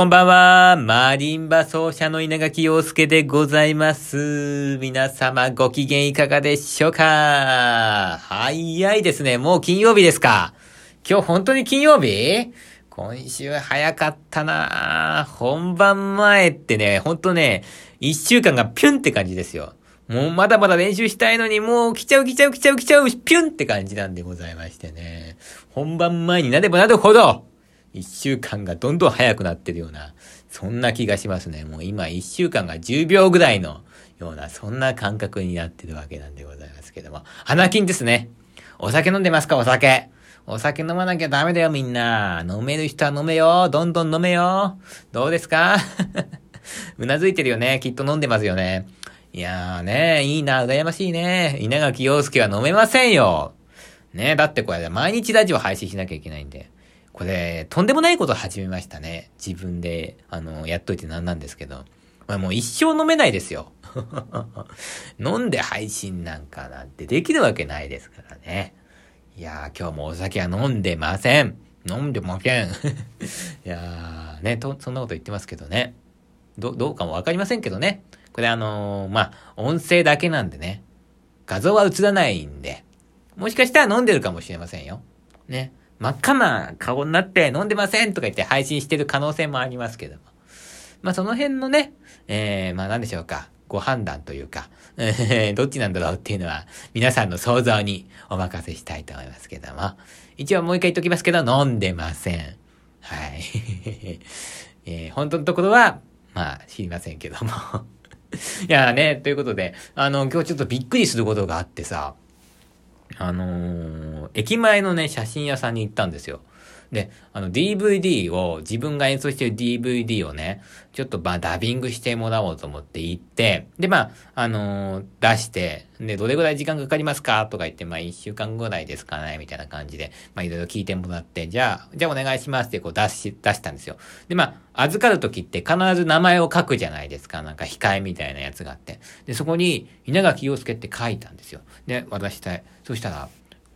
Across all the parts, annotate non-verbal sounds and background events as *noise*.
こんばんは。マリンバ奏者の稲垣陽介でございます。皆様ご機嫌いかがでしょうか？早いですね。もう金曜日ですか今日本当に金曜日？今週早かったな本番前ってね、ほんとね、一週間がピュンって感じですよ。もうまだまだ練習したいのに、もう来ちゃう来ちゃう来ちゃう来ちゃう、ピュンって感じなんでございましてね。本番前になればなるほど、一週間がどんどん早くなってるような、そんな気がしますね。もう今一週間が10秒ぐらいのような、そんな感覚になってるわけなんでございますけども。花金ですね。お酒飲んでますか？お酒。お酒飲まなきゃダメだよみんな。飲める人は飲めよ。どんどん飲めよ。どうですか？*laughs* うなずいてるよね。きっと飲んでますよね。いやーね、いいな、羨ましいね。稲垣陽介は飲めませんよ。ねだってこれ毎日ラジオ配信しなきゃいけないんで。これ、とんでもないこと始めましたね。自分で、あの、やっといてなんなんですけど。まあ、もう一生飲めないですよ。*laughs* 飲んで配信なんかなんてできるわけないですからね。いやー、今日もお酒は飲んでません。飲んでません。*laughs* いやー、ね、と、そんなこと言ってますけどね。ど、どうかもわかりませんけどね。これあのー、まあ、音声だけなんでね。画像は映らないんで。もしかしたら飲んでるかもしれませんよ。ね。真っ赤な顔になって飲んでませんとか言って配信してる可能性もありますけども。まあ、その辺のね、えー、まあ、なんでしょうか。ご判断というか、えー、どっちなんだろうっていうのは、皆さんの想像にお任せしたいと思いますけども。一応もう一回言っときますけど、飲んでません。はい。*laughs* えー、本当のところは、まあ、知りませんけども。*laughs* いやね、ということで、あの、今日ちょっとびっくりすることがあってさ、あのー、駅前のね、写真屋さんに行ったんですよ。で、あの DVD を、自分が演奏してる DVD をね、ちょっとまあダビングしてもらおうと思って行って、でまあ、あのー、出して、で、どれぐらい時間かかりますか？とか言って、まあ一週間ぐらいですかね？みたいな感じで、まあいろいろ聞いてもらって、じゃあ、じゃあお願いしますってこう出し、出したんですよ。でまあ、預かるときって必ず名前を書くじゃないですか。なんか控えみたいなやつがあって。で、そこに稲垣陽介って書いたんですよ。で、渡したい。そしたら、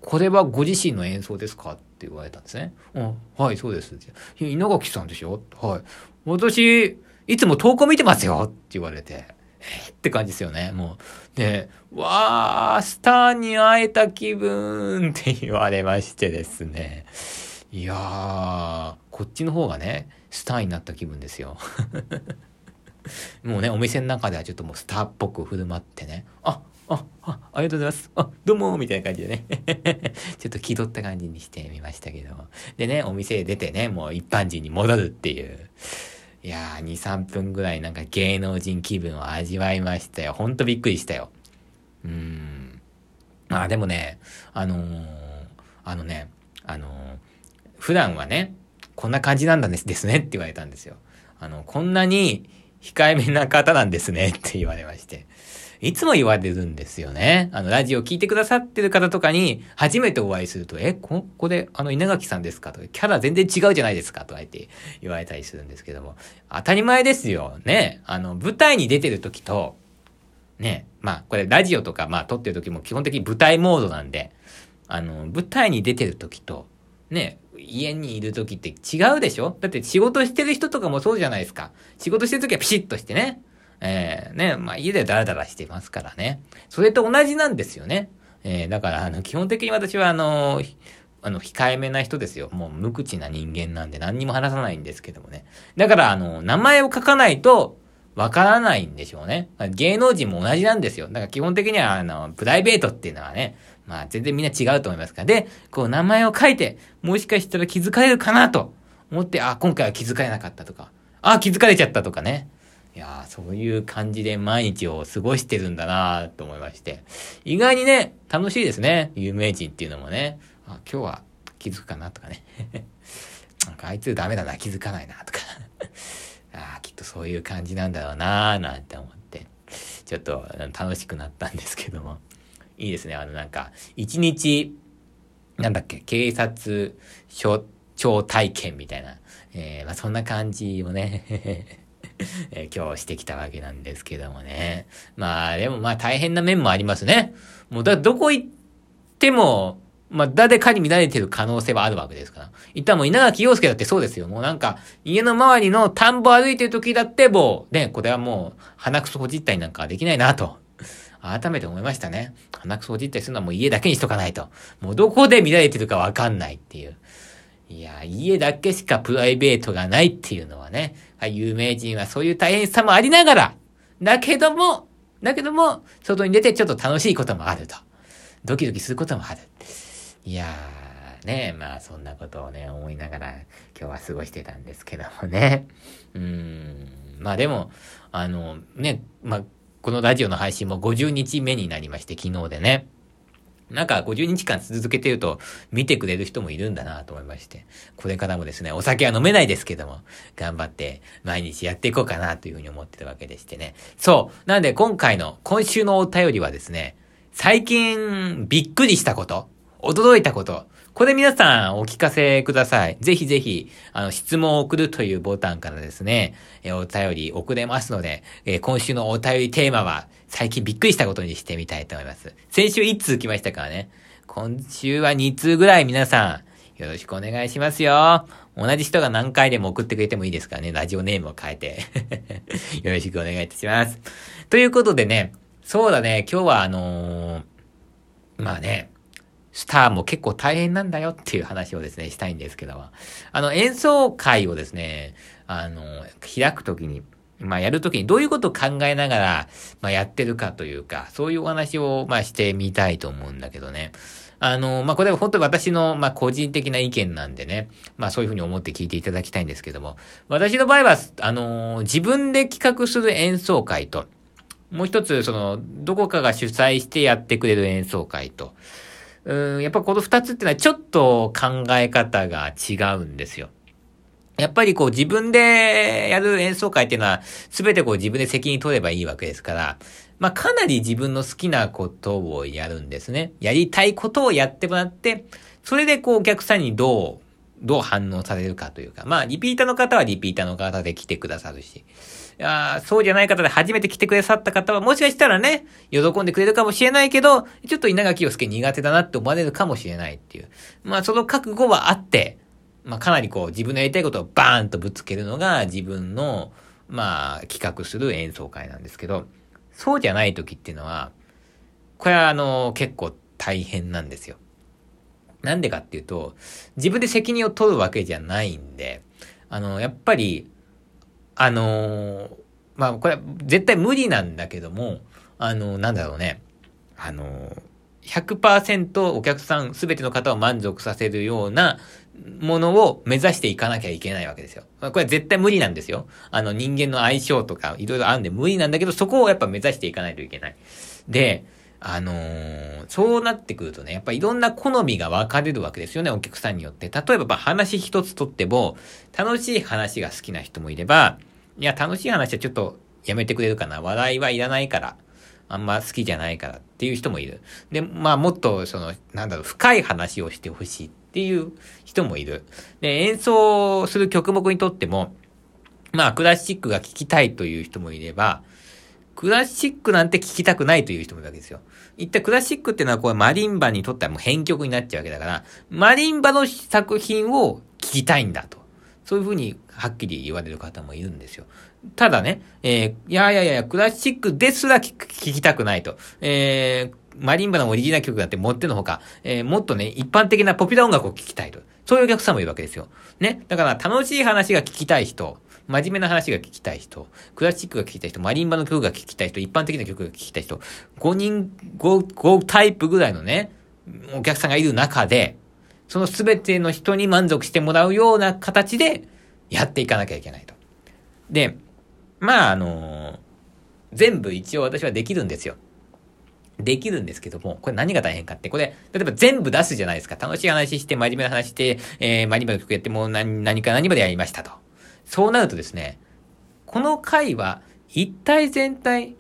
これはご自身の演奏ですか？って言われたんですね。うん、はい、そうです。稲垣さんでしょ？はい。私、いつも投稿見てますよって言われて。えって感じですよね。もう。で、わー、スターに会えた気分って言われましてですね。いやー、こっちの方がね、スターになった気分ですよ。*laughs* もうね、お店の中ではちょっともうスターっぽく振る舞ってね。あ、あ、あ、りがとうございます。あ、どうもみたいな感じでね。*laughs* ちょっと気取った感じにしてみましたけど。でね、お店へ出てね、もう一般人に戻るっていう。いやー、2、3分ぐらいなんか芸能人気分を味わいましたよ。ほんとびっくりしたよ。うーん。まあでもね、あのー、あのね、あのー、普段はね、こんな感じなんだですですねって言われたんですよ。あの、こんなに控えめな方なんですねって言われまして。いつも言われるんですよね。あの、ラジオ聞いてくださってる方とかに、初めてお会いすると、え、こ、こで、あの、稲垣さんですか？とか、キャラ全然違うじゃないですか？とか言って言われたりするんですけども、当たり前ですよ。ね。あの、舞台に出てる時と、ね。まあ、これラジオとか、まあ、撮ってる時も基本的に舞台モードなんで、あの、舞台に出てる時と、ね、家にいる時って違うでしょ？だって仕事してる人とかもそうじゃないですか。仕事してる時はピシッとしてね。えー、ね、まあ家でダラダラしてますからね。それと同じなんですよね。えー、だから、あの、基本的に私は、あの、あの、控えめな人ですよ。もう無口な人間なんで何にも話さないんですけどもね。だから、あの、名前を書かないと、わからないんでしょうね。芸能人も同じなんですよ。だから基本的には、あの、プライベートっていうのはね、まあ全然みんな違うと思いますから。で、こう名前を書いて、もしかしたら気づかれるかなと思って、あ、今回は気づかれなかったとか、あ、気づかれちゃったとかね。いやそういう感じで毎日を過ごしてるんだなと思いまして。意外にね、楽しいですね。有名人っていうのもね。あ、今日は気づくかなとかね。*laughs* なんかあいつダメだな、気づかないなとか。*laughs* あきっとそういう感じなんだろうななんて思って。ちょっと楽しくなったんですけども。いいですね。あのなんか、一日、なんだっけ、警察署長体験みたいな。えー、まあそんな感じをね *laughs* えー、今日してきたわけなんですけどもね。まあ、でもまあ大変な面もありますね。もうだ、どこ行っても、まあ、誰かに見られてる可能性はあるわけですから。一旦もう稲垣陽介だってそうですよ。もうなんか、家の周りの田んぼ歩いてる時だってもう、ね、これはもう、鼻くそほじったりなんかできないなと。改めて思いましたね。鼻くそほじったりするのはもう家だけにしとかないと。もうどこで見られてるかわかんないっていう。いや、家だけしかプライベートがないっていうのはね、有名人はそういう大変さもありながら、だけども、だけども、外に出てちょっと楽しいこともあると。ドキドキすることもある。いやー、ねまあそんなことをね、思いながら今日は過ごしてたんですけどもね。*laughs* うん、まあでも、あの、ね、まあ、このラジオの配信も50日目になりまして、昨日でね。なんか50日間続けてると見てくれる人もいるんだなと思いまして、これからもですね、お酒は飲めないですけども、頑張って毎日やっていこうかなというふうに思ってるわけでしてね。そう。なんで今回の、今週のお便りはですね、最近びっくりしたこと、驚いたこと、これ皆さんお聞かせください。ぜひぜひ、あの、質問を送るというボタンからですね、えお便り送れますので、え今週のお便りテーマは、最近びっくりしたことにしてみたいと思います。先週1通来ましたからね。今週は2通ぐらい皆さん、よろしくお願いしますよ。同じ人が何回でも送ってくれてもいいですからね。ラジオネームを変えて。*laughs* よろしくお願いいたします。ということでね、そうだね、今日はあのー、まあね、スターも結構大変なんだよっていう話をですね、したいんですけども。あの、演奏会をですね、あの、開くときに、まあ、やるときにどういうことを考えながら、まあ、やってるかというか、そういうお話を、まあ、してみたいと思うんだけどね。あの、まあ、これは本当に私の、まあ、個人的な意見なんでね。まあ、そういうふうに思って聞いていただきたいんですけども。私の場合は、あの、自分で企画する演奏会と、もう一つ、その、どこかが主催してやってくれる演奏会と、うん、やっぱこの二つってのはちょっと考え方が違うんですよ。やっぱりこう自分でやる演奏会っていうのは全てこう自分で責任取ればいいわけですから、まあかなり自分の好きなことをやるんですね。やりたいことをやってもらって、それでこうお客さんにどうどう反応されるかというか、まあ、リピーターの方はリピーターの方で来てくださるし、あそうじゃない方で初めて来てくださった方は、もしかしたらね、喜んでくれるかもしれないけど、ちょっと稲垣陽介苦手だなって思われるかもしれないっていう。まあ、その覚悟はあって、まあ、かなりこう、自分のやりたいことをバーンとぶつけるのが自分の、まあ、企画する演奏会なんですけど、そうじゃない時っていうのは、これはあの、結構大変なんですよ。なんでかっていうと、自分で責任を取るわけじゃないんで、あの、やっぱり、あのまあ、これ絶対無理なんだけども、あのなんだろうね、あの100%お客さん、すべての方を満足させるようなものを目指していかなきゃいけないわけですよ。これは絶対無理なんですよ。あの人間の相性とかいろいろあるんで無理なんだけど、そこをやっぱ目指していかないといけない。で、あのー、そうなってくるとね、やっぱいろんな好みが分かれるわけですよね、お客さんによって。例えば、話一つとっても、楽しい話が好きな人もいれば、いや、楽しい話はちょっとやめてくれるかな。笑いはいらないから。あんま好きじゃないからっていう人もいる。で、まあもっとその、なんだろう、深い話をしてほしいっていう人もいる。で、演奏する曲目にとっても、まあクラシックが聴きたいという人もいれば、クラシックなんて聴きたくないという人もいるわけですよ。一体クラシックっていうのはこれマリンバにとってはもう編曲になっちゃうわけだから、マリンバの作品を聴きたいんだと。そういうふうにはっきり言われる方もいるんですよ。ただね、えー、いやいやいや、クラシックですら聴きたくないと。えー、マリンバのオリジナル曲だってもってのほか、えー、もっとね、一般的なポピュラー音楽を聴きたいと。そういうお客さんもいるわけですよ。ね。だから楽しい話が聞きたい人、真面目な話が聞きたい人、クラシックが聞きたい人、マリンバの曲が聞きたい人、一般的な曲が聞きたい人、5人、5、5タイプぐらいのね、お客さんがいる中で、その全ての人に満足してもらうような形でやっていかなきゃいけないと。で、まあ、あの全部一応私はできるんですよ。できるんですけども、これ何が大変かって、これ、例えば全部出すじゃないですか。楽しい話して、真面目な話して、えー、マリンバの曲やってもう何、何か何までやりましたと。そうなるとですね、この回は一体全体、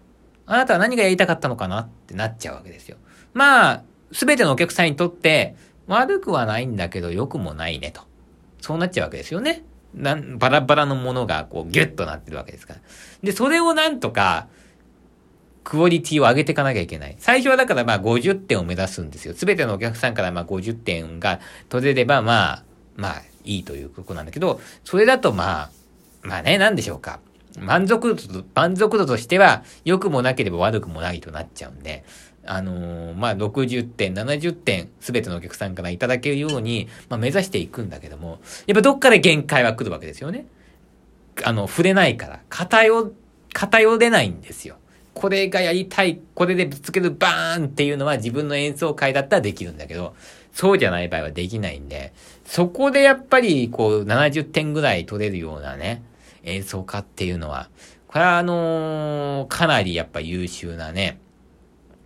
あなたは何がやりたかったのかなってなっちゃうわけですよ。まあ、すべてのお客さんにとって悪くはないんだけど良くもないねと。そうなっちゃうわけですよね。な、バラバラのものがこうギュッとなってるわけですから。で、それをなんとか、クオリティを上げていかなきゃいけない。最初はだからまあ50点を目指すんですよ。すべてのお客さんからまあ50点が取れればまあ、まあいいということなんだけど、それだとまあ、まあね、なんでしょうか。満足度、満足度としては、良くもなければ悪くもないとなっちゃうんで、あのー、まあ、60点、70点、すべてのお客さんからいただけるように、まあ、目指していくんだけども、やっぱどっかで限界は来るわけですよね。あの、触れないから、偏、偏れないんですよ。これがやりたい、これでぶつけるバーンっていうのは自分の演奏会だったらできるんだけど、そうじゃない場合はできないんで、そこでやっぱりこう70点ぐらい取れるようなね、演奏家っていうのは、これはあのー、かなりやっぱ優秀なね、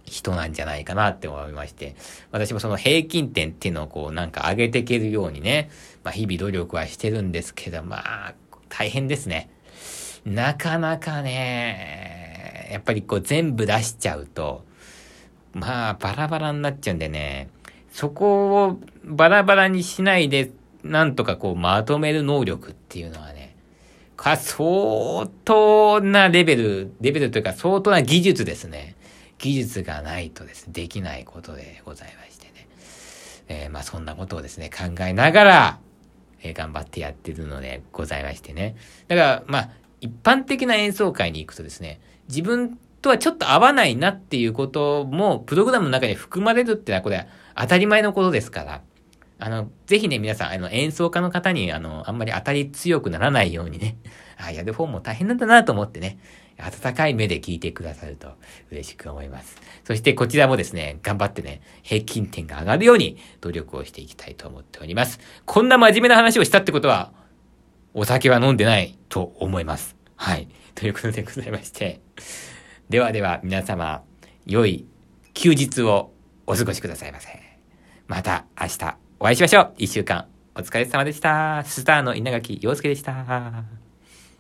人なんじゃないかなって思いまして、私もその平均点っていうのをこうなんか上げていけるようにね、まあ日々努力はしてるんですけど、まあ、大変ですね。なかなかね、やっぱりこう全部出しちゃうと、まあバラバラになっちゃうんでね、そこをバラバラにしないで、なんとかこうまとめる能力っていうのはね、か相当なレベル、レベルというか相当な技術ですね。技術がないとですね、できないことでございましてね。えー、まあそんなことをですね、考えながら、えー、頑張ってやってるのでございましてね。だから、まあ、一般的な演奏会に行くとですね、自分とはちょっと合わないなっていうことも、プログラムの中に含まれるってのは、これは当たり前のことですから、あの、ぜひね、皆さん、あの、演奏家の方に、あの、あんまり当たり強くならないようにね、*laughs* あやる方も大変なんだなと思ってね、温かい目で聞いてくださると嬉しく思います。そしてこちらもですね、頑張ってね、平均点が上がるように努力をしていきたいと思っております。こんな真面目な話をしたってことは、お酒は飲んでないと思います。はい。ということでございまして。ではでは皆様、良い休日をお過ごしくださいませ。また明日お会いしましょう。一週間お疲れ様でした。スターの稲垣陽介でした。